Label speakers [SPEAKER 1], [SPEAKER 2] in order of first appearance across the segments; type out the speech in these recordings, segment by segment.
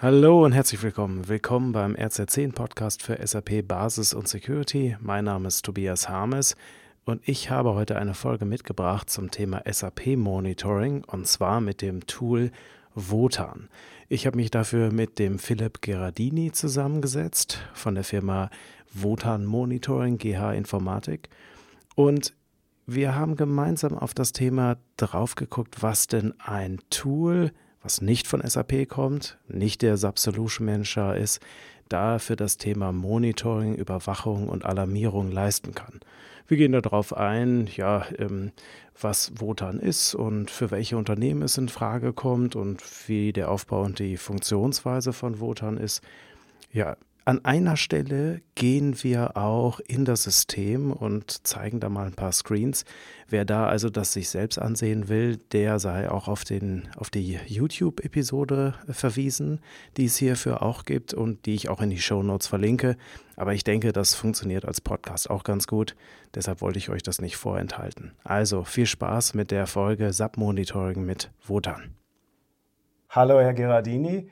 [SPEAKER 1] Hallo und herzlich willkommen. Willkommen beim RZ10 Podcast für SAP Basis und Security. Mein Name ist Tobias Harmes und ich habe heute eine Folge mitgebracht zum Thema SAP Monitoring und zwar mit dem Tool Wotan. Ich habe mich dafür mit dem Philipp Gerardini zusammengesetzt von der Firma Wotan Monitoring GH Informatik und wir haben gemeinsam auf das Thema drauf geguckt, was denn ein Tool was nicht von SAP kommt, nicht der SAP Solution Manager ist, da für das Thema Monitoring, Überwachung und Alarmierung leisten kann. Wir gehen darauf ein, ja, ähm, was Wotan ist und für welche Unternehmen es in Frage kommt und wie der Aufbau und die Funktionsweise von Wotan ist. Ja, an einer Stelle gehen wir auch in das System und zeigen da mal ein paar Screens. Wer da also das sich selbst ansehen will, der sei auch auf, den, auf die YouTube-Episode verwiesen, die es hierfür auch gibt und die ich auch in die Show Notes verlinke. Aber ich denke, das funktioniert als Podcast auch ganz gut. Deshalb wollte ich euch das nicht vorenthalten. Also viel Spaß mit der Folge SAP Monitoring mit Wotan.
[SPEAKER 2] Hallo, Herr Gerardini.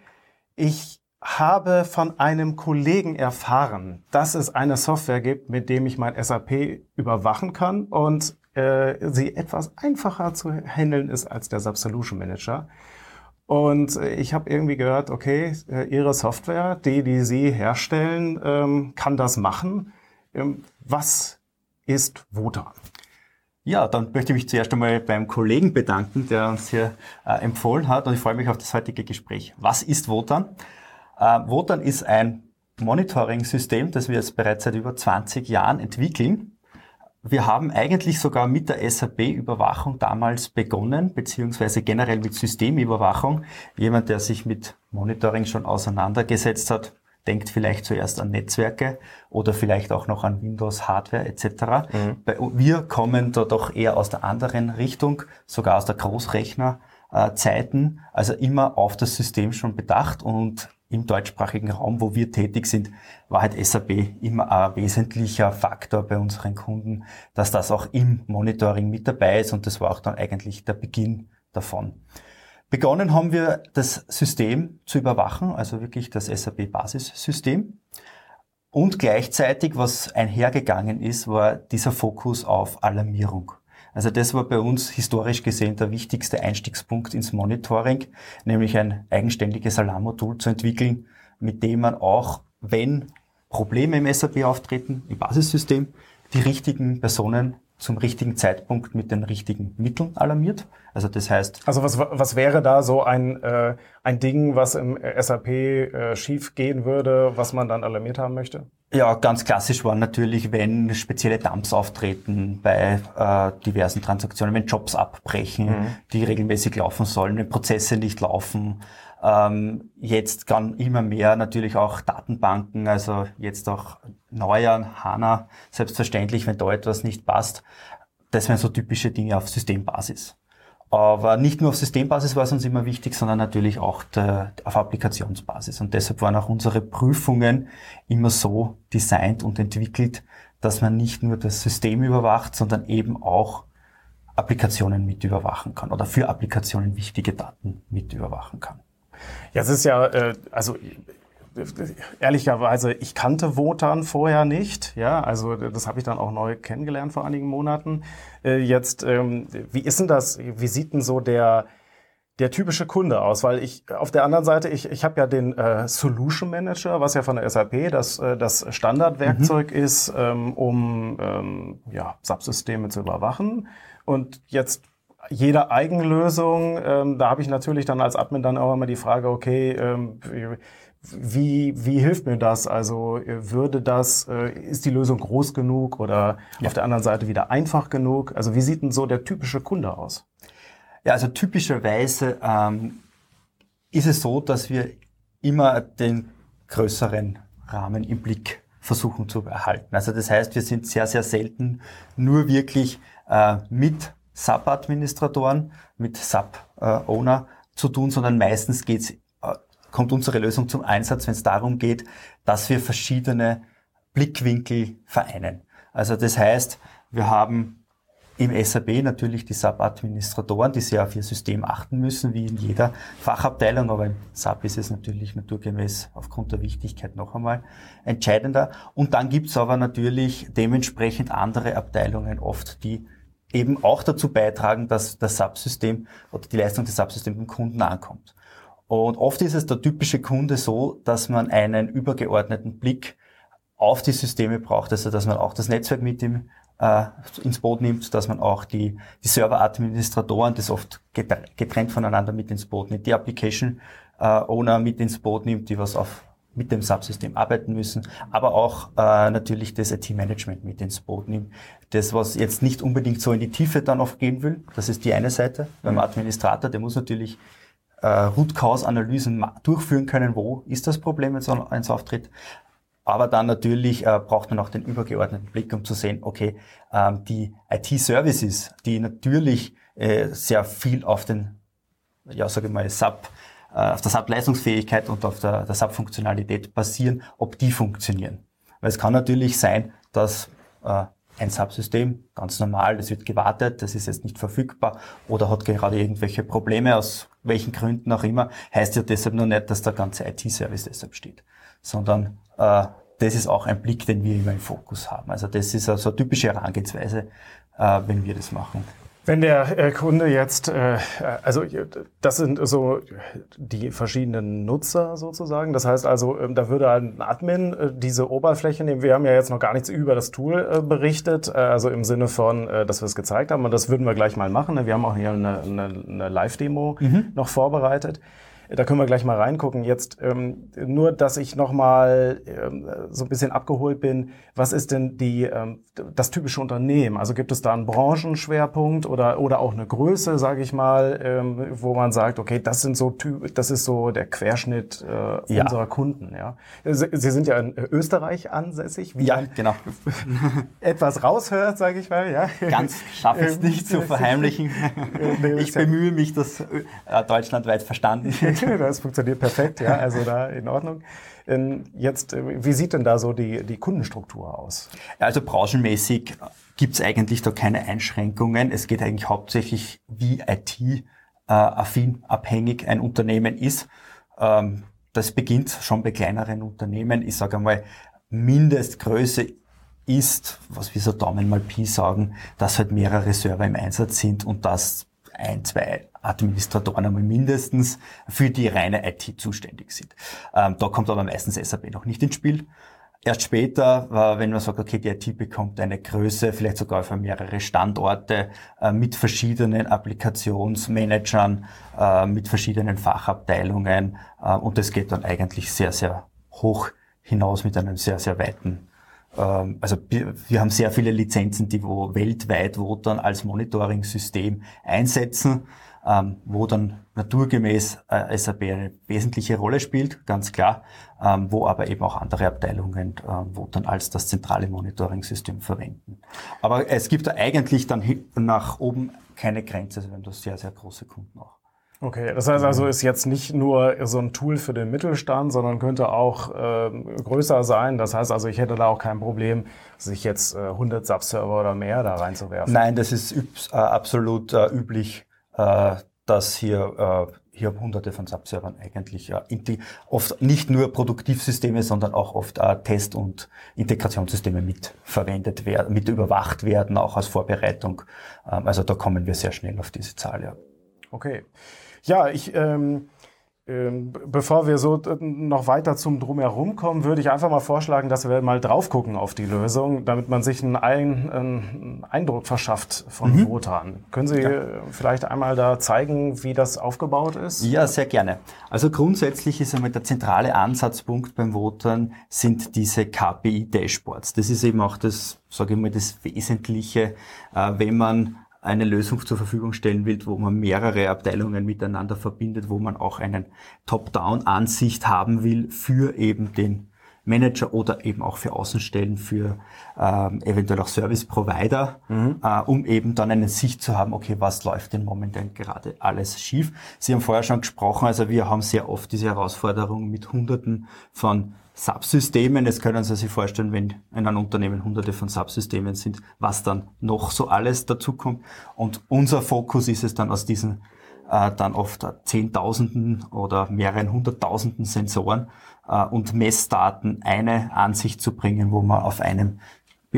[SPEAKER 2] Ich habe von einem Kollegen erfahren, dass es eine Software gibt, mit dem ich mein SAP überwachen kann und äh, sie etwas einfacher zu handeln ist als der SAP Solution Manager. Und ich habe irgendwie gehört, okay, äh, Ihre Software, die, die Sie herstellen, ähm, kann das machen. Ähm, was ist Wotan?
[SPEAKER 3] Ja, dann möchte ich mich zuerst einmal beim Kollegen bedanken, der uns hier äh, empfohlen hat und ich freue mich auf das heutige Gespräch. Was ist Wotan? Äh, Wotan ist ein Monitoring-System, das wir jetzt bereits seit über 20 Jahren entwickeln. Wir haben eigentlich sogar mit der SAP-Überwachung damals begonnen, beziehungsweise generell mit Systemüberwachung. Jemand, der sich mit Monitoring schon auseinandergesetzt hat, denkt vielleicht zuerst an Netzwerke oder vielleicht auch noch an Windows Hardware etc. Mhm. Wir kommen da doch eher aus der anderen Richtung, sogar aus der Großrechnerzeiten, also immer auf das System schon bedacht und im deutschsprachigen Raum, wo wir tätig sind, war halt SAP immer ein wesentlicher Faktor bei unseren Kunden, dass das auch im Monitoring mit dabei ist und das war auch dann eigentlich der Beginn davon. Begonnen haben wir das System zu überwachen, also wirklich das SAP-Basissystem. Und gleichzeitig, was einhergegangen ist, war dieser Fokus auf Alarmierung. Also das war bei uns historisch gesehen der wichtigste Einstiegspunkt ins Monitoring, nämlich ein eigenständiges Alarmmodul zu entwickeln, mit dem man auch, wenn Probleme im SAP auftreten, im Basissystem, die richtigen Personen zum richtigen Zeitpunkt mit den richtigen Mitteln alarmiert. Also das heißt.
[SPEAKER 2] Also was, was wäre da so ein, äh, ein Ding, was im SAP äh, schief gehen würde, was man dann alarmiert haben möchte?
[SPEAKER 3] Ja, ganz klassisch war natürlich, wenn spezielle Dumps auftreten bei äh, diversen Transaktionen, wenn Jobs abbrechen, mhm. die regelmäßig laufen sollen, wenn Prozesse nicht laufen. Ähm, jetzt kann immer mehr natürlich auch Datenbanken, also jetzt auch neuer HANA, selbstverständlich, wenn da etwas nicht passt. Das wären so typische Dinge auf Systembasis. Aber nicht nur auf Systembasis war es uns immer wichtig, sondern natürlich auch der, auf Applikationsbasis. Und deshalb waren auch unsere Prüfungen immer so designt und entwickelt, dass man nicht nur das System überwacht, sondern eben auch Applikationen mit überwachen kann oder für Applikationen wichtige Daten mit überwachen kann.
[SPEAKER 2] Ja, es ist ja, äh, also ehrlicherweise, ich kannte Wotan vorher nicht. Ja, also das habe ich dann auch neu kennengelernt vor einigen Monaten. Äh, jetzt, ähm, wie ist denn das? Wie sieht denn so der der typische Kunde aus? Weil ich auf der anderen Seite, ich, ich habe ja den äh, Solution Manager, was ja von der SAP das, äh, das Standardwerkzeug mhm. ist, ähm, um ähm, ja, Subsysteme zu überwachen. Und jetzt jede Eigenlösung, ähm, da habe ich natürlich dann als Admin dann auch immer die Frage, okay, ähm, wie, wie hilft mir das? Also würde das, äh, ist die Lösung groß genug oder ja. auf der anderen Seite wieder einfach genug? Also wie sieht denn so der typische Kunde aus?
[SPEAKER 3] Ja, also typischerweise ähm, ist es so, dass wir immer den größeren Rahmen im Blick versuchen zu erhalten. Also das heißt, wir sind sehr, sehr selten nur wirklich äh, mit SAP-Administratoren, mit SAP-Owner äh, zu tun, sondern meistens geht es kommt unsere Lösung zum Einsatz, wenn es darum geht, dass wir verschiedene Blickwinkel vereinen. Also das heißt, wir haben im SAP natürlich die SAP-Administratoren, die sehr auf ihr System achten müssen, wie in jeder Fachabteilung, aber im SAP ist es natürlich naturgemäß aufgrund der Wichtigkeit noch einmal entscheidender. Und dann gibt es aber natürlich dementsprechend andere Abteilungen oft, die eben auch dazu beitragen, dass das SAP-System oder die Leistung des SAP-Systems beim Kunden ankommt. Und oft ist es der typische Kunde so, dass man einen übergeordneten Blick auf die Systeme braucht, also dass man auch das Netzwerk mit ihm äh, ins Boot nimmt, dass man auch die, die Server-Administratoren, das oft getrennt voneinander mit ins Boot nimmt, die Application äh, Owner mit ins Boot nimmt, die was auf mit dem Subsystem arbeiten müssen, aber auch äh, natürlich das IT-Management mit ins Boot nimmt. Das, was jetzt nicht unbedingt so in die Tiefe dann oft gehen will, das ist die eine Seite. Beim Administrator, der muss natürlich äh, Root-Cause-Analysen durchführen können, wo ist das Problem, wenn so eins auftritt. Aber dann natürlich äh, braucht man auch den übergeordneten Blick, um zu sehen, okay, ähm, die IT-Services, die natürlich äh, sehr viel auf den, ja, sage ich mal, Sub, äh, auf der SAP-Leistungsfähigkeit und auf der, der SAP-Funktionalität basieren, ob die funktionieren. Weil es kann natürlich sein, dass äh, ein Subsystem, ganz normal, das wird gewartet, das ist jetzt nicht verfügbar oder hat gerade irgendwelche Probleme, aus welchen Gründen auch immer, heißt ja deshalb nur nicht, dass der ganze IT-Service deshalb steht, sondern äh, das ist auch ein Blick, den wir immer im Fokus haben. Also das ist also eine typische Herangehensweise, äh, wenn wir das machen.
[SPEAKER 2] Wenn der äh, Kunde jetzt, äh, also das sind so die verschiedenen Nutzer sozusagen. Das heißt also, ähm, da würde ein Admin äh, diese Oberfläche nehmen. Wir haben ja jetzt noch gar nichts über das Tool berichtet, also im Sinne von, dass wir es gezeigt haben. Und das würden wir gleich mal machen. Wir haben auch hier eine, eine, eine Live-Demo mhm. noch vorbereitet. Da können wir gleich mal reingucken. Jetzt ähm, nur, dass ich noch mal ähm, so ein bisschen abgeholt bin. Was ist denn die ähm, das typische Unternehmen? Also gibt es da einen Branchenschwerpunkt oder oder auch eine Größe, sage ich mal, ähm, wo man sagt, okay, das sind so das ist so der Querschnitt äh, ja. unserer Kunden. Ja, Sie, Sie, sind ja in Österreich ansässig.
[SPEAKER 3] Wie ja, genau.
[SPEAKER 2] etwas raushört, sage ich mal. Ja,
[SPEAKER 3] ganz schaffe ich es nicht zu verheimlichen. ich bemühe mich, das äh, deutschlandweit verstanden
[SPEAKER 2] das funktioniert perfekt, ja, also da in Ordnung. Ähm, jetzt, äh, wie sieht denn da so die, die Kundenstruktur aus?
[SPEAKER 3] Also branchenmäßig gibt es eigentlich da keine Einschränkungen. Es geht eigentlich hauptsächlich, wie IT-affin abhängig ein Unternehmen ist. Ähm, das beginnt schon bei kleineren Unternehmen. Ich sage einmal, Mindestgröße ist, was wir so Daumen mal Pi sagen, dass halt mehrere Server im Einsatz sind und dass ein, zwei Administratoren einmal mindestens für die reine IT zuständig sind. Ähm, da kommt aber meistens SAP noch nicht ins Spiel. Erst später, äh, wenn man sagt, okay, die IT bekommt eine Größe, vielleicht sogar für mehrere Standorte äh, mit verschiedenen Applikationsmanagern, äh, mit verschiedenen Fachabteilungen und das geht dann eigentlich sehr, sehr hoch hinaus mit einem sehr, sehr weiten ähm, also wir haben sehr viele Lizenzen, die wo weltweit wo dann als Monitoring-System einsetzen, ähm, wo dann naturgemäß äh, SAP eine wesentliche Rolle spielt, ganz klar, ähm, wo aber eben auch andere Abteilungen äh, wo dann als das zentrale Monitoring-System verwenden. Aber es gibt eigentlich dann nach oben keine Grenze, also wir haben da sehr, sehr große Kunden auch.
[SPEAKER 2] Okay, das heißt also, ist jetzt nicht nur so ein Tool für den Mittelstand, sondern könnte auch äh, größer sein. Das heißt also, ich hätte da auch kein Problem, sich jetzt äh, 100 Subserver oder mehr da reinzuwerfen.
[SPEAKER 3] Nein, das ist äh, absolut äh, üblich, dass hier, äh, hier hunderte von Subservern eigentlich äh, oft nicht nur Produktivsysteme, sondern auch oft äh, Test- und Integrationssysteme mit verwendet werden, mit überwacht werden, auch als Vorbereitung. Ähm, also da kommen wir sehr schnell auf diese Zahl, ja.
[SPEAKER 2] Okay. Ja, ich, ähm, bevor wir so äh, noch weiter zum Drumherum kommen, würde ich einfach mal vorschlagen, dass wir mal drauf gucken auf die Lösung, damit man sich einen, Ein einen Eindruck verschafft von mhm. Wotan. Können Sie ja. vielleicht einmal da zeigen, wie das aufgebaut ist?
[SPEAKER 3] Ja, sehr gerne. Also grundsätzlich ist einmal der zentrale Ansatzpunkt beim Wotan sind diese KPI-Dashboards. Das ist eben auch das, sage ich mal, das Wesentliche, äh, wenn man eine Lösung zur Verfügung stellen will, wo man mehrere Abteilungen miteinander verbindet, wo man auch einen Top-Down-Ansicht haben will für eben den Manager oder eben auch für Außenstellen, für ähm, eventuell auch Service Provider, mhm. äh, um eben dann eine Sicht zu haben, okay, was läuft denn momentan gerade alles schief. Sie haben vorher schon gesprochen, also wir haben sehr oft diese Herausforderung mit Hunderten von Subsystemen. Jetzt können Sie sich vorstellen, wenn in einem Unternehmen hunderte von Subsystemen sind, was dann noch so alles dazukommt. Und unser Fokus ist es dann aus diesen äh, dann oft Zehntausenden oder mehreren Hunderttausenden Sensoren äh, und Messdaten eine Ansicht zu bringen, wo man auf einem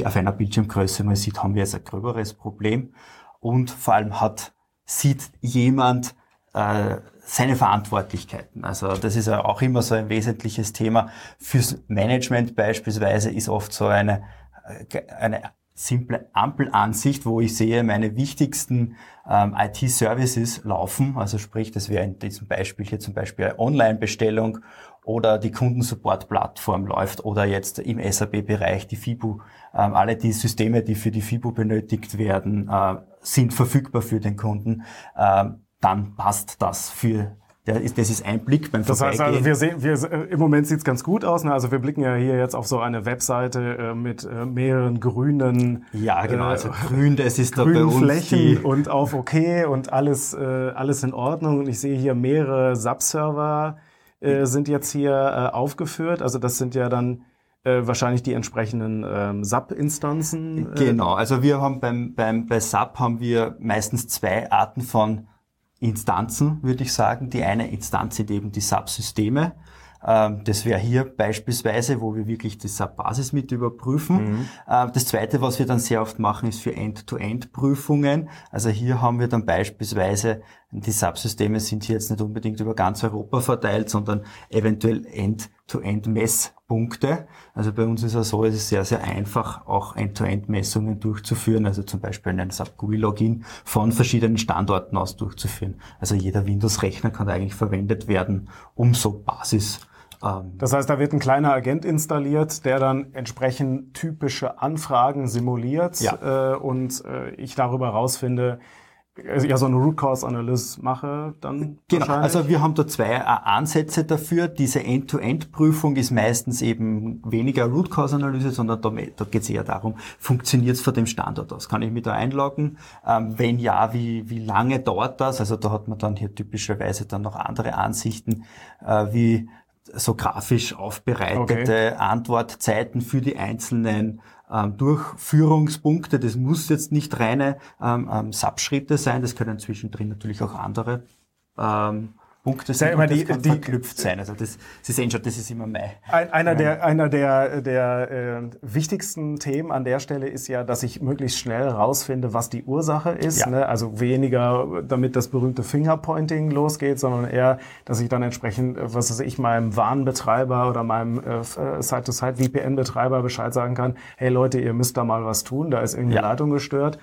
[SPEAKER 3] auf einer Bildschirmgröße mal sieht, haben wir jetzt ein gröberes Problem. Und vor allem hat, sieht jemand äh, seine Verantwortlichkeiten. Also das ist ja auch immer so ein wesentliches Thema. Fürs Management beispielsweise ist oft so eine, äh, eine simple Ampelansicht, wo ich sehe, meine wichtigsten ähm, IT-Services laufen. Also sprich, das wäre in diesem Beispiel hier zum Beispiel eine Online-Bestellung oder die Kundensupport-Plattform läuft oder jetzt im SAP-Bereich die FIBU. Ähm, alle die Systeme, die für die FIBU benötigt werden, äh, sind verfügbar für den Kunden. Ähm, dann passt das für das ist ein Blick beim
[SPEAKER 2] Das heißt also, wir sehen, wir, äh, im Moment sieht es ganz gut aus. Ne? Also wir blicken ja hier jetzt auf so eine Webseite äh, mit äh, mehreren grünen,
[SPEAKER 3] ja genau, also grün, das ist
[SPEAKER 2] da bei uns Flächen und auf OK und alles, äh, alles in Ordnung. Und ich sehe hier mehrere Subserver äh, sind jetzt hier äh, aufgeführt. Also das sind ja dann äh, wahrscheinlich die entsprechenden ähm, SAP-Instanzen.
[SPEAKER 3] Äh. Genau, also wir haben beim, beim, bei SAP haben wir meistens zwei Arten von Instanzen, würde ich sagen. Die eine Instanz sind eben die Subsysteme. Ähm, das wäre hier beispielsweise, wo wir wirklich die SAP-Basis mit überprüfen. Mhm. Ähm, das zweite, was wir dann sehr oft machen, ist für End-to-End-Prüfungen. Also hier haben wir dann beispielsweise, die Subsysteme sind hier jetzt nicht unbedingt über ganz Europa verteilt, sondern eventuell End-to-End-Messpunkte. Also bei uns ist es so, es ist sehr, sehr einfach, auch End-to-End-Messungen durchzuführen. Also zum Beispiel einen SAP GUI-Login von verschiedenen Standorten aus durchzuführen. Also jeder Windows-Rechner kann eigentlich verwendet werden, um so Basis
[SPEAKER 2] ähm, das heißt, da wird ein kleiner Agent installiert, der dann entsprechend typische Anfragen simuliert ja. äh, und äh, ich darüber herausfinde, ja so eine Root Cause Analysis mache, dann
[SPEAKER 3] genau. Also wir haben da zwei äh, Ansätze dafür. Diese End-to-End-Prüfung ist meistens eben weniger Root Cause Analyse, sondern da, da geht es eher darum, funktioniert es von dem Standort aus? Kann ich mich da einloggen? Ähm, wenn ja, wie wie lange dauert das? Also da hat man dann hier typischerweise dann noch andere Ansichten, äh, wie so grafisch aufbereitete okay. Antwortzeiten für die einzelnen Durchführungspunkte. Das muss jetzt nicht reine ähm, ähm, Subschritte sein, das können zwischendrin natürlich auch andere ähm, Punkte
[SPEAKER 2] sind, ja, die,
[SPEAKER 3] das die, verknüpft sein. Also das, Sie sehen schon, das ist immer mein.
[SPEAKER 2] Ein, einer der, einer der, der äh, wichtigsten Themen an der Stelle ist ja, dass ich möglichst schnell rausfinde, was die Ursache ist. Ja. Ne? Also weniger, damit das berühmte Fingerpointing losgeht, sondern eher, dass ich dann entsprechend, äh, was weiß ich, meinem Warnbetreiber oder meinem äh, äh Site-to-Site-VPN-Betreiber Bescheid sagen kann, hey Leute, ihr müsst da mal was tun, da ist irgendeine. Leitung gestört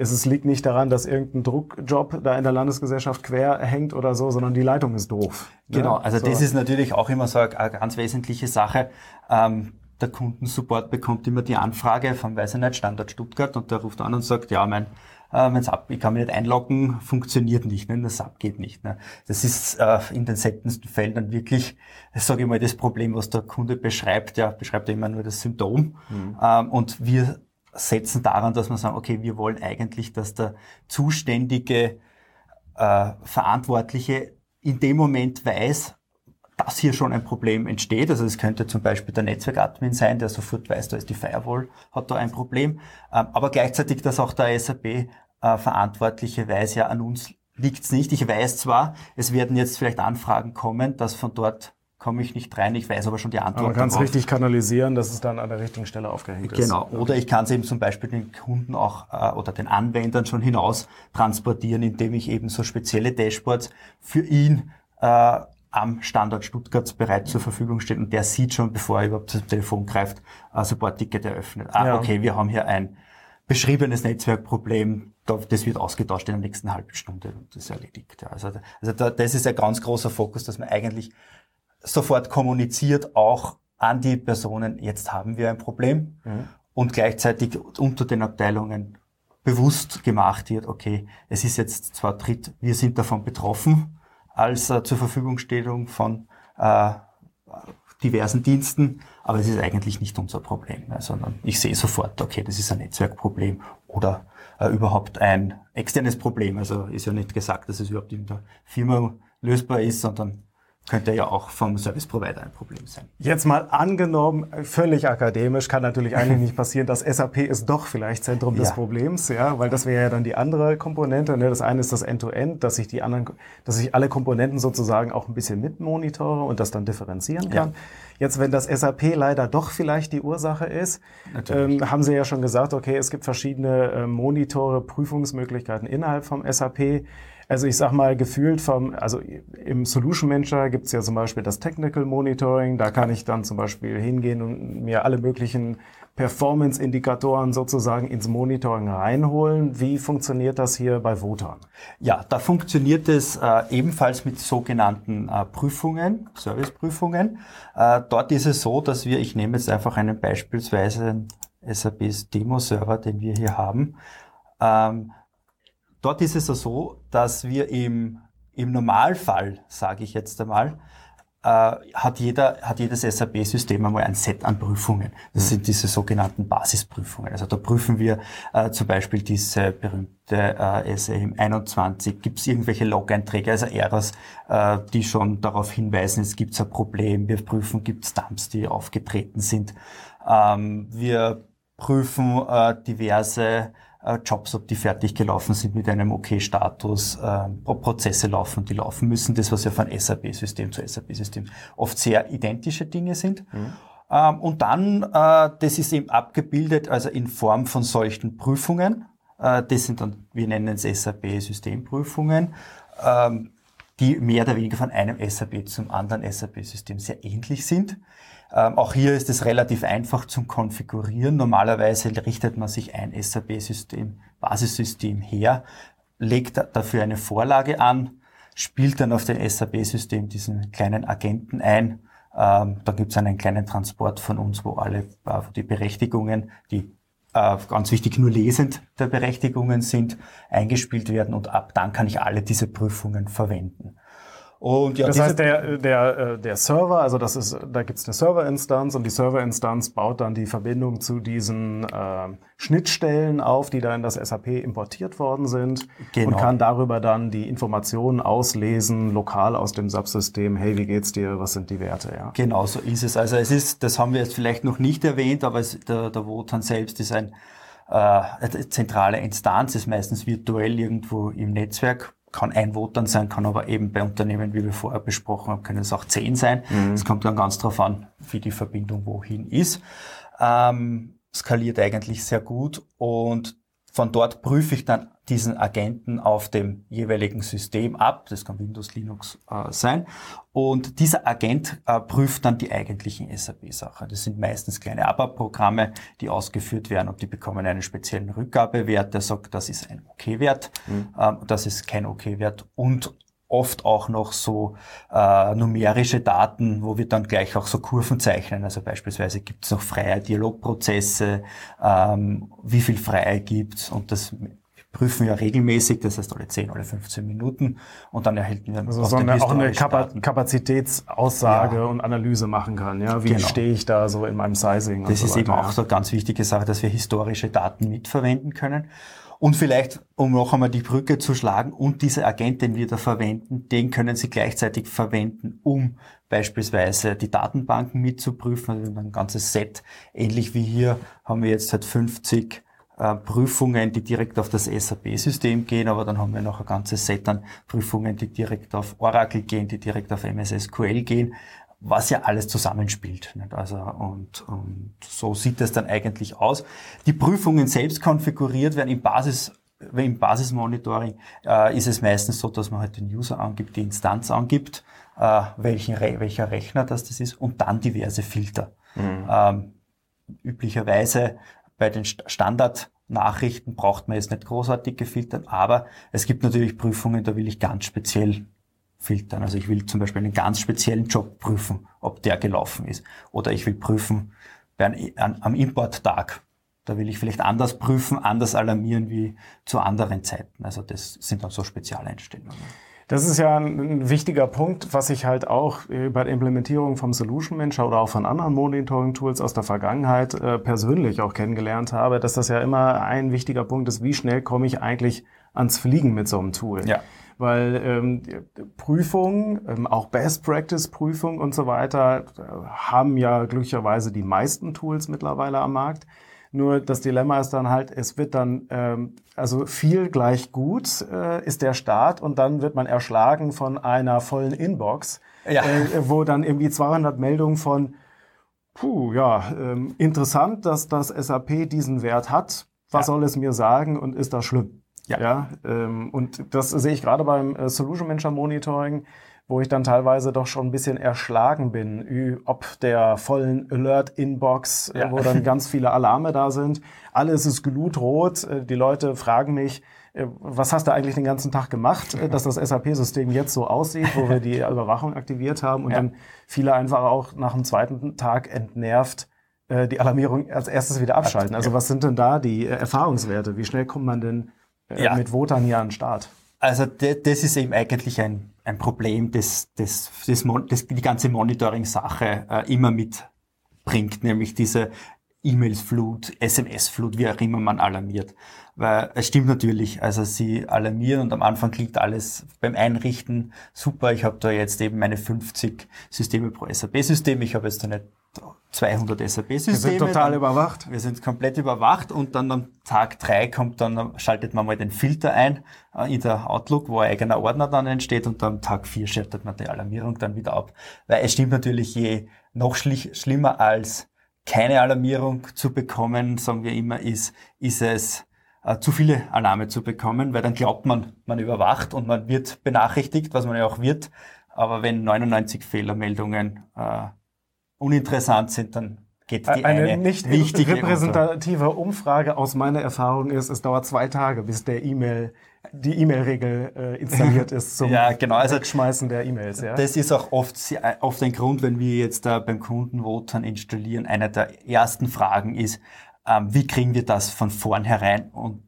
[SPEAKER 2] es liegt nicht daran, dass irgendein Druckjob da in der Landesgesellschaft quer hängt oder so, sondern die Leitung ist doof.
[SPEAKER 3] Ne? Genau, also so. das ist natürlich auch immer so eine ganz wesentliche Sache. Ähm, der Kundensupport bekommt immer die Anfrage vom Weißenheit Standort Stuttgart und der ruft an und sagt, ja, mein äh, mein SAP, ich kann mich nicht einloggen, funktioniert nicht, ne? das SAP geht nicht. Ne? Das ist äh, in den seltensten Fällen dann wirklich, sage ich mal, das Problem, was der Kunde beschreibt. Ja, beschreibt er immer nur das Symptom. Mhm. Ähm, und wir setzen daran, dass wir sagen, okay, wir wollen eigentlich, dass der zuständige äh, Verantwortliche in dem Moment weiß, dass hier schon ein Problem entsteht. Also es könnte zum Beispiel der Netzwerkadmin sein, der sofort weiß, da ist die Firewall, hat da ein Problem. Ähm, aber gleichzeitig, dass auch der SAP-Verantwortliche äh, weiß, ja, an uns liegt's nicht. Ich weiß zwar, es werden jetzt vielleicht Anfragen kommen, dass von dort komme ich nicht rein, ich weiß aber schon die Antwort. Aber
[SPEAKER 2] man kann es richtig kanalisieren, dass es dann an der richtigen Stelle aufgehängt
[SPEAKER 3] ist. Genau. Oder ich kann es eben zum Beispiel den Kunden auch äh, oder den Anwendern schon hinaus transportieren, indem ich eben so spezielle Dashboards für ihn äh, am Standort Stuttgart bereit zur Verfügung stelle und der sieht schon, bevor er überhaupt zum Telefon greift, äh, Support-Ticket eröffnet. Ah, ja. okay, wir haben hier ein beschriebenes Netzwerkproblem, das wird ausgetauscht in der nächsten halben Stunde und das ist erledigt. Also, also das ist ein ganz großer Fokus, dass man eigentlich sofort kommuniziert auch an die Personen, jetzt haben wir ein Problem mhm. und gleichzeitig unter den Abteilungen bewusst gemacht wird, okay, es ist jetzt zwar dritt, wir sind davon betroffen als äh, zur Verfügungstellung von äh, diversen Diensten, aber es ist eigentlich nicht unser Problem, sondern ich sehe sofort, okay, das ist ein Netzwerkproblem oder äh, überhaupt ein externes Problem. Also ist ja nicht gesagt, dass es überhaupt in der Firma lösbar ist, sondern könnte ja auch vom Service Provider ein Problem sein.
[SPEAKER 2] Jetzt mal angenommen, völlig akademisch, kann natürlich eigentlich nicht passieren, dass SAP ist doch vielleicht Zentrum des ja. Problems, ja, weil das wäre ja dann die andere Komponente. Ne? Das eine ist das End-to-End, -End, dass ich die anderen, dass ich alle Komponenten sozusagen auch ein bisschen mitmonitore und das dann differenzieren kann. Ja. Jetzt, wenn das SAP leider doch vielleicht die Ursache ist, ähm, haben Sie ja schon gesagt, okay, es gibt verschiedene äh, Monitore, Prüfungsmöglichkeiten innerhalb vom SAP. Also ich sag mal, gefühlt vom, also im Solution Manager gibt es ja zum Beispiel das Technical Monitoring, da kann ich dann zum Beispiel hingehen und mir alle möglichen Performance-Indikatoren sozusagen ins Monitoring reinholen. Wie funktioniert das hier bei Wotan?
[SPEAKER 3] Ja, da funktioniert es äh, ebenfalls mit sogenannten äh, Prüfungen, Serviceprüfungen. Äh, dort ist es so, dass wir, ich nehme jetzt einfach einen beispielsweise SAPs Demo-Server, den wir hier haben, ähm, Dort ist es so, dass wir im, im Normalfall, sage ich jetzt einmal, äh, hat, jeder, hat jedes SAP-System einmal ein Set an Prüfungen. Das sind diese sogenannten Basisprüfungen. Also da prüfen wir äh, zum Beispiel diese berühmte äh, SAM 21. Gibt es irgendwelche Log-Einträge, also Errors, äh, die schon darauf hinweisen, es gibt ein Problem. Wir prüfen, gibt es Dumps, die aufgetreten sind. Ähm, wir prüfen äh, diverse Jobs, ob die fertig gelaufen sind mit einem OK-Status, äh, Prozesse laufen, die laufen müssen. Das, was ja von SAP-System zu SAP-System oft sehr identische Dinge sind. Mhm. Ähm, und dann, äh, das ist eben abgebildet, also in Form von solchen Prüfungen. Äh, das sind dann, wir nennen es SAP-Systemprüfungen. Die mehr oder weniger von einem SAP zum anderen SAP-System sehr ähnlich sind. Ähm, auch hier ist es relativ einfach zum Konfigurieren. Normalerweise richtet man sich ein SAP-System, Basissystem her, legt dafür eine Vorlage an, spielt dann auf den SAP-System diesen kleinen Agenten ein. Ähm, dann gibt es einen kleinen Transport von uns, wo alle äh, die Berechtigungen, die ganz wichtig nur lesend der Berechtigungen sind, eingespielt werden und ab dann kann ich alle diese Prüfungen verwenden.
[SPEAKER 2] Und ja, das heißt, der, der, äh, der Server, also das ist, da gibt es eine Serverinstanz und die Serverinstanz baut dann die Verbindung zu diesen äh, Schnittstellen auf, die da in das SAP importiert worden sind genau. und kann darüber dann die Informationen auslesen, lokal aus dem Subsystem, hey, wie geht's dir, was sind die Werte?
[SPEAKER 3] Ja. Genau so ist es. Also es ist, das haben wir jetzt vielleicht noch nicht erwähnt, aber es, der, der Wotan selbst ist ein äh, eine zentrale Instanz, ist meistens virtuell irgendwo im Netzwerk kann ein Vote sein, kann aber eben bei Unternehmen, wie wir vorher besprochen haben, können es auch zehn sein. Mhm. Es mhm. kommt dann ganz darauf an, wie die Verbindung wohin ist. Ähm, skaliert eigentlich sehr gut und von dort prüfe ich dann diesen Agenten auf dem jeweiligen System ab. Das kann Windows, Linux äh, sein. Und dieser Agent äh, prüft dann die eigentlichen SAP-Sachen. Das sind meistens kleine ABAP-Programme, die ausgeführt werden und die bekommen einen speziellen Rückgabewert, der sagt, das ist ein OK-Wert, mhm. ähm, das ist kein OK-Wert und oft auch noch so äh, numerische Daten, wo wir dann gleich auch so Kurven zeichnen. Also beispielsweise gibt es noch freie Dialogprozesse, ähm, wie viel frei gibt und das prüfen wir regelmäßig, das heißt alle 10 oder 15 Minuten und dann erhalten wir
[SPEAKER 2] also so eine, auch eine Kapazitätsaussage ja. und Analyse machen kann. Ja, wie genau. stehe ich da so in meinem Sizing?
[SPEAKER 3] Das ist so eben auch so eine ganz wichtige Sache, dass wir historische Daten mitverwenden können. Und vielleicht, um noch einmal die Brücke zu schlagen, und diese Agent, den wir da verwenden, den können Sie gleichzeitig verwenden, um beispielsweise die Datenbanken mitzuprüfen. Also ein ganzes Set, ähnlich wie hier haben wir jetzt halt 50 äh, Prüfungen, die direkt auf das SAP-System gehen, aber dann haben wir noch ein ganzes Set an Prüfungen, die direkt auf Oracle gehen, die direkt auf MS SQL gehen was ja alles zusammenspielt. Nicht? Also, und, und so sieht es dann eigentlich aus. Die Prüfungen selbst konfiguriert werden im Basis im Basismonitoring äh, ist es meistens so, dass man halt den User angibt, die Instanz angibt, äh, welchen Re welcher Rechner das, das ist und dann diverse Filter. Mhm. Ähm, üblicherweise bei den Standardnachrichten braucht man jetzt nicht großartige Filter, aber es gibt natürlich Prüfungen, da will ich ganz speziell filtern. Also ich will zum Beispiel einen ganz speziellen Job prüfen, ob der gelaufen ist. Oder ich will prüfen bei einem, am Importtag. Da will ich vielleicht anders prüfen, anders alarmieren wie zu anderen Zeiten. Also das sind dann so Spezialeinstellungen.
[SPEAKER 2] Das ist ja ein, wichtiger Punkt, was ich halt auch äh, bei der Implementierung vom Solution Manager oder auch von anderen Monitoring-Tools aus der Vergangenheit äh, persönlich auch kennengelernt habe, dass das ja immer ein wichtiger Punkt ist, wie schnell komme ich eigentlich ans Fliegen mit so einem Tool.
[SPEAKER 3] Ja.
[SPEAKER 2] Weil ähm, Prüfungen, ähm, auch Best Practice Prüfungen und so weiter, äh, haben ja glücklicherweise die meisten Tools mittlerweile am Markt. Nur das Dilemma ist dann halt, es wird dann, ähm, also viel gleich gut äh, ist der Start und dann wird man erschlagen von einer vollen Inbox, ja. äh, wo dann irgendwie 200 Meldungen von, puh, ja, ähm, interessant, dass das SAP diesen Wert hat. Was ja. soll es mir sagen und ist das schlimm? Ja. ja ähm, und das sehe ich gerade beim äh, Solution Manager Monitoring wo ich dann teilweise doch schon ein bisschen erschlagen bin, ob der vollen Alert-Inbox, äh, ja. wo dann ganz viele Alarme da sind. Alles ist glutrot. Äh, die Leute fragen mich, äh, was hast du eigentlich den ganzen Tag gemacht, dass das SAP-System jetzt so aussieht, wo wir die Überwachung aktiviert haben und ja. dann viele einfach auch nach dem zweiten Tag entnervt die Alarmierung als erstes wieder abschalten. Also was sind denn da die Erfahrungswerte? Wie schnell kommt man denn ja. mit Wotan hier an den Start?
[SPEAKER 3] Also das ist eben eigentlich ein, ein Problem, das, das, das, das die ganze Monitoring-Sache äh, immer mitbringt, nämlich diese E-Mails-Flut, SMS-Flut, wie auch immer man alarmiert. Weil es stimmt natürlich, also sie alarmieren und am Anfang klingt alles beim Einrichten super. Ich habe da jetzt eben meine 50 Systeme pro SAP-System. Ich habe jetzt da nicht 200 SAP-Systeme. Wir
[SPEAKER 2] sind total dann, überwacht.
[SPEAKER 3] Wir sind komplett überwacht und dann am Tag drei kommt dann, schaltet man mal den Filter ein äh, in der Outlook, wo ein eigener Ordner dann entsteht und dann am Tag vier schaltet man die Alarmierung dann wieder ab. Weil es stimmt natürlich, je noch schlimmer als keine Alarmierung zu bekommen, sagen wir immer, ist, ist es äh, zu viele Alarme zu bekommen, weil dann glaubt man, man überwacht und man wird benachrichtigt, was man ja auch wird. Aber wenn 99 Fehlermeldungen äh, uninteressant sind, dann geht die eine,
[SPEAKER 2] eine nicht repräsentative runter. Umfrage aus meiner Erfahrung ist, es dauert zwei Tage, bis der E-Mail die E-Mail-Regel äh, installiert ist zum
[SPEAKER 3] ja, genau. also,
[SPEAKER 2] Wegschmeißen der E-Mails. Ja?
[SPEAKER 3] Das ist auch oft, oft ein Grund, wenn wir jetzt da beim Kunden Wotan installieren. Eine der ersten Fragen ist, ähm, wie kriegen wir das von vornherein und,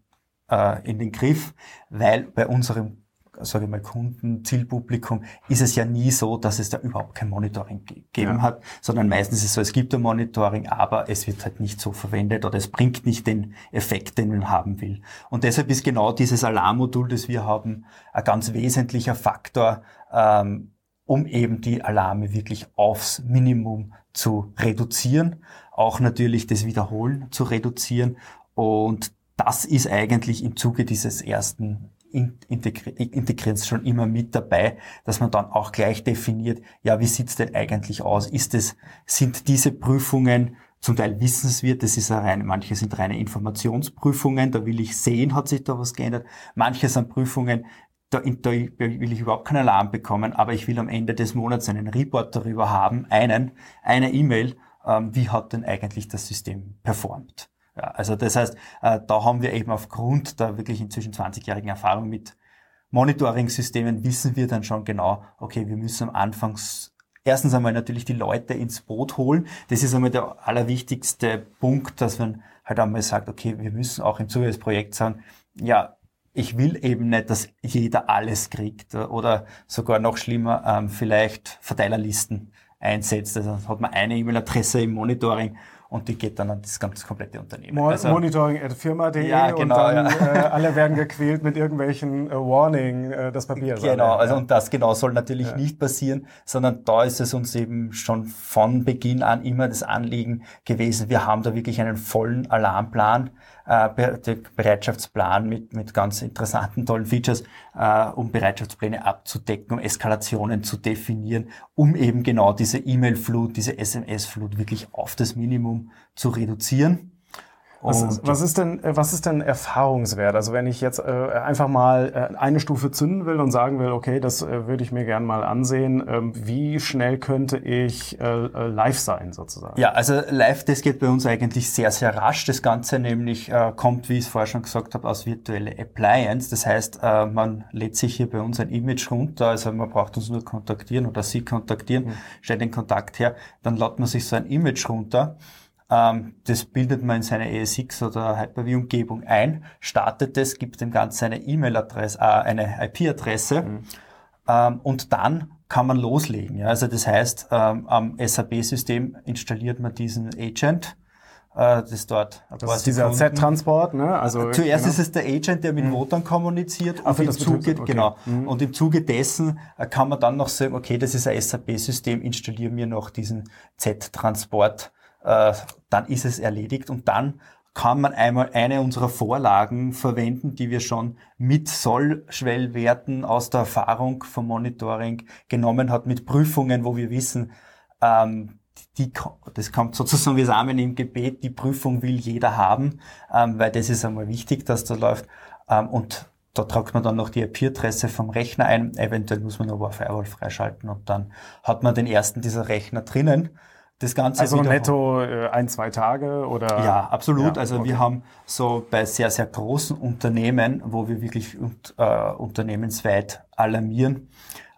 [SPEAKER 3] äh, in den Griff? Weil bei unserem sage ich mal, Kunden, Zielpublikum, ist es ja nie so, dass es da überhaupt kein Monitoring gegeben ja. hat, sondern meistens ist es so, es gibt ein Monitoring, aber es wird halt nicht so verwendet oder es bringt nicht den Effekt, den man haben will. Und deshalb ist genau dieses Alarmmodul, das wir haben, ein ganz wesentlicher Faktor, ähm, um eben die Alarme wirklich aufs Minimum zu reduzieren, auch natürlich das Wiederholen zu reduzieren und das ist eigentlich im Zuge dieses ersten integrieren es schon immer mit dabei, dass man dann auch gleich definiert, ja, wie sieht's denn eigentlich aus? Ist es, sind diese Prüfungen zum Teil wissenswert, das ist eine rein, manche sind reine Informationsprüfungen, da will ich sehen, hat sich da was geändert. Manche sind Prüfungen, da, da will ich überhaupt keinen Alarm bekommen, aber ich will am Ende des Monats einen Report darüber haben, einen, eine E-Mail, ähm, wie hat denn eigentlich das System performt. Ja, also das heißt, äh, da haben wir eben aufgrund der wirklich inzwischen 20-jährigen Erfahrung mit Monitoring-Systemen wissen wir dann schon genau, okay, wir müssen am Anfang erstens einmal natürlich die Leute ins Boot holen. Das ist einmal der allerwichtigste Punkt, dass man halt einmal sagt, okay, wir müssen auch im Zuge des Projekts sagen, ja, ich will eben nicht, dass jeder alles kriegt oder sogar noch schlimmer, ähm, vielleicht Verteilerlisten einsetzt. Also hat man eine E-Mail-Adresse im Monitoring und die geht dann an das ganze komplette Unternehmen.
[SPEAKER 2] Mo also, Monitoring.firma.de ja, genau, und dann ja. äh, alle werden gequält mit irgendwelchen äh, Warning, äh, das Papier.
[SPEAKER 3] Genau, also ja. und das genau soll natürlich ja. nicht passieren, sondern da ist es uns eben schon von Beginn an immer das Anliegen gewesen, wir haben da wirklich einen vollen Alarmplan, äh, Bereitschaftsplan mit, mit ganz interessanten, tollen Features, äh, um Bereitschaftspläne abzudecken, um Eskalationen zu definieren, um eben genau diese E-Mail-Flut, diese SMS-Flut wirklich auf das Minimum zu reduzieren.
[SPEAKER 2] Was ist, was ist denn, äh, was ist denn Erfahrungswert? Also wenn ich jetzt äh, einfach mal äh, eine Stufe zünden will und sagen will, okay, das äh, würde ich mir gern mal ansehen, ähm, wie schnell könnte ich äh, äh, live sein sozusagen?
[SPEAKER 3] Ja, also live, das geht bei uns eigentlich sehr, sehr rasch. Das Ganze nämlich kommt, wie ich es vorher schon gesagt habe, aus virtuelle Appliance. Das heißt, man lädt sich hier bei uns ein Image runter, also man braucht uns nur kontaktieren oder Sie kontaktieren, mhm. stellt den Kontakt her, dann lädt man sich so ein Image runter das bildet man in seine ESX oder Hyper-V-Umgebung ein, startet es, gibt dem Ganzen eine E-Mail-Adresse, äh, eine IP-Adresse. Mhm. Ähm, und dann kann man loslegen. Ja? Also das heißt, ähm, am SAP-System installiert man diesen Agent äh, das dort.
[SPEAKER 2] Das ist dieser Z-Transport, ne?
[SPEAKER 3] Also, Zuerst genau. ist es der Agent, der mit mhm. Votern kommuniziert und, im Zuge, okay. genau, mhm. und im Zuge dessen äh, kann man dann noch sagen, okay, das ist ein SAP-System, installiere mir noch diesen Z-Transport, äh, dann ist es erledigt und dann kann man einmal eine unserer Vorlagen verwenden, die wir schon mit Sollschwellwerten aus der Erfahrung vom Monitoring genommen hat, mit Prüfungen, wo wir wissen, ähm, die, das kommt sozusagen wie Samen im Gebet, die Prüfung will jeder haben, ähm, weil das ist einmal wichtig, dass das läuft. Ähm, und da tragt man dann noch die IP-Adresse vom Rechner ein. Eventuell muss man aber Firewall freischalten und dann hat man den ersten dieser Rechner drinnen.
[SPEAKER 2] Das Ganze also netto äh, ein, zwei Tage oder?
[SPEAKER 3] Ja, absolut. Ja, also okay. wir haben so bei sehr, sehr großen Unternehmen, wo wir wirklich äh, unternehmensweit alarmieren,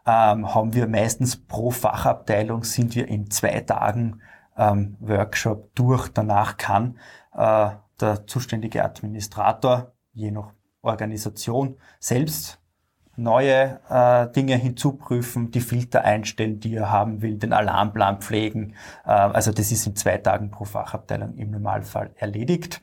[SPEAKER 3] ähm, haben wir meistens pro Fachabteilung sind wir in zwei Tagen ähm, Workshop durch. Danach kann äh, der zuständige Administrator, je nach Organisation, selbst neue äh, Dinge hinzuprüfen, die Filter einstellen, die er haben will, den Alarmplan pflegen. Äh, also das ist in zwei Tagen pro Fachabteilung im Normalfall erledigt.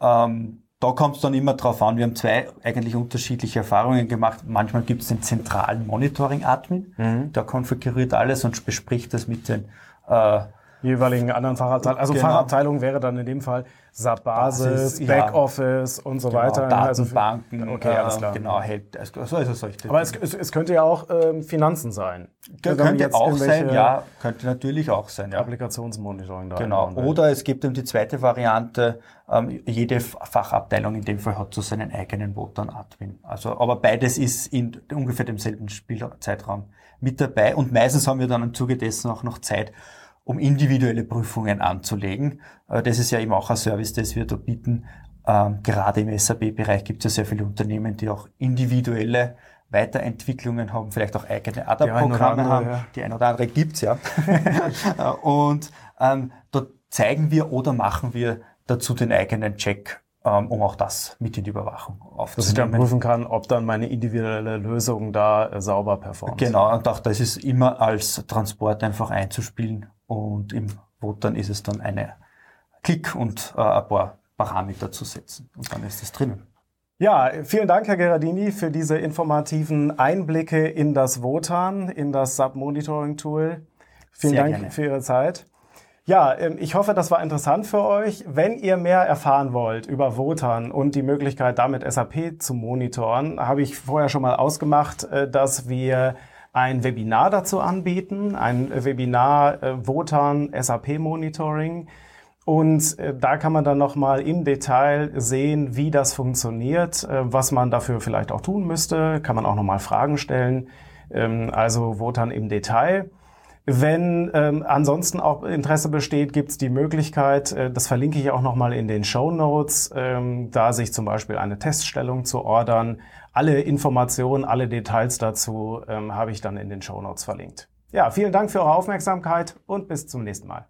[SPEAKER 3] Ähm, da kommt es dann immer drauf an. Wir haben zwei eigentlich unterschiedliche Erfahrungen gemacht. Manchmal gibt es den zentralen Monitoring-Admin, mhm. der konfiguriert alles und bespricht das mit den
[SPEAKER 2] äh, jeweiligen anderen Fachabteilungen. Also genau. Fachabteilung wäre dann in dem Fall SAP Basis, Backoffice ja. und so
[SPEAKER 3] genau,
[SPEAKER 2] weiter.
[SPEAKER 3] Datenbanken,
[SPEAKER 2] also, okay, alles klar.
[SPEAKER 3] Genau, hält, also, also solche
[SPEAKER 2] Aber es, es, es, könnte ja auch ähm, Finanzen sein.
[SPEAKER 3] Also könnte auch sein, ja, könnte natürlich auch sein. Ja.
[SPEAKER 2] Applikationsmonitoring
[SPEAKER 3] da. Genau. Oder es gibt eben die zweite Variante, ähm, jede Fachabteilung in dem Fall hat so seinen eigenen Votan-Admin. Also, aber beides ist in ungefähr demselben Spielzeitraum mit dabei und meistens haben wir dann im Zuge dessen auch noch Zeit, um individuelle Prüfungen anzulegen. Äh, das ist ja eben auch ein Service, das wir da bieten. Ähm, gerade im SAP-Bereich gibt es ja sehr viele Unternehmen, die auch individuelle Weiterentwicklungen haben, vielleicht auch eigene ADA-Programme haben. Ja. Die ein oder andere gibt's ja. und ähm, dort zeigen wir oder machen wir dazu den eigenen Check, um auch das mit in die Überwachung aufzunehmen.
[SPEAKER 2] Dass ich dann prüfen kann, ob dann meine individuelle Lösung da äh, sauber performt.
[SPEAKER 3] Genau, und auch das ist immer als Transport einfach einzuspielen und im Vote ist es dann eine Klick und äh, ein paar Parameter zu setzen. Und dann ist es drinnen.
[SPEAKER 2] Ja, vielen Dank, Herr Gerardini, für diese informativen Einblicke in das Votan, in das Sub-Monitoring-Tool. Vielen Sehr Dank gerne. für Ihre Zeit. Ja, ähm, ich hoffe, das war interessant für euch. Wenn ihr mehr erfahren wollt über Votan und die Möglichkeit, damit SAP zu monitoren, habe ich vorher schon mal ausgemacht, äh, dass wir ein Webinar dazu anbieten, ein Webinar äh, Wotan SAP Monitoring. Und äh, da kann man dann nochmal im Detail sehen, wie das funktioniert, äh, was man dafür vielleicht auch tun müsste. Kann man auch nochmal Fragen stellen. Ähm, also Wotan im Detail. Wenn ähm, ansonsten auch Interesse besteht, gibt es die Möglichkeit, äh, das verlinke ich auch nochmal in den Show Notes, ähm, da sich zum Beispiel eine Teststellung zu ordern alle Informationen, alle Details dazu ähm, habe ich dann in den Show Notes verlinkt. Ja, vielen Dank für eure Aufmerksamkeit und bis zum nächsten Mal.